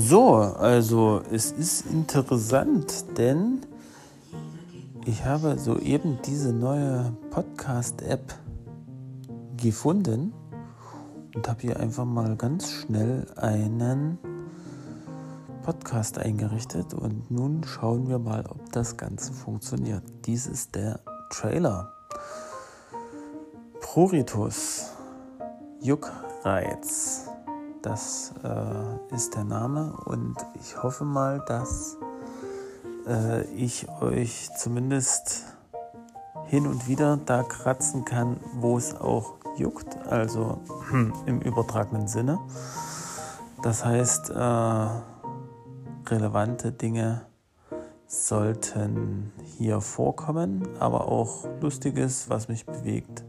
So, also es ist interessant, denn ich habe soeben diese neue Podcast-App gefunden und habe hier einfach mal ganz schnell einen Podcast eingerichtet und nun schauen wir mal, ob das Ganze funktioniert. Dies ist der Trailer. Pruritus, Juckreiz, das äh, ist der Name und ich hoffe mal, dass äh, ich euch zumindest hin und wieder da kratzen kann, wo es auch juckt, also im übertragenen Sinne. Das heißt, äh, relevante Dinge sollten hier vorkommen, aber auch Lustiges, was mich bewegt.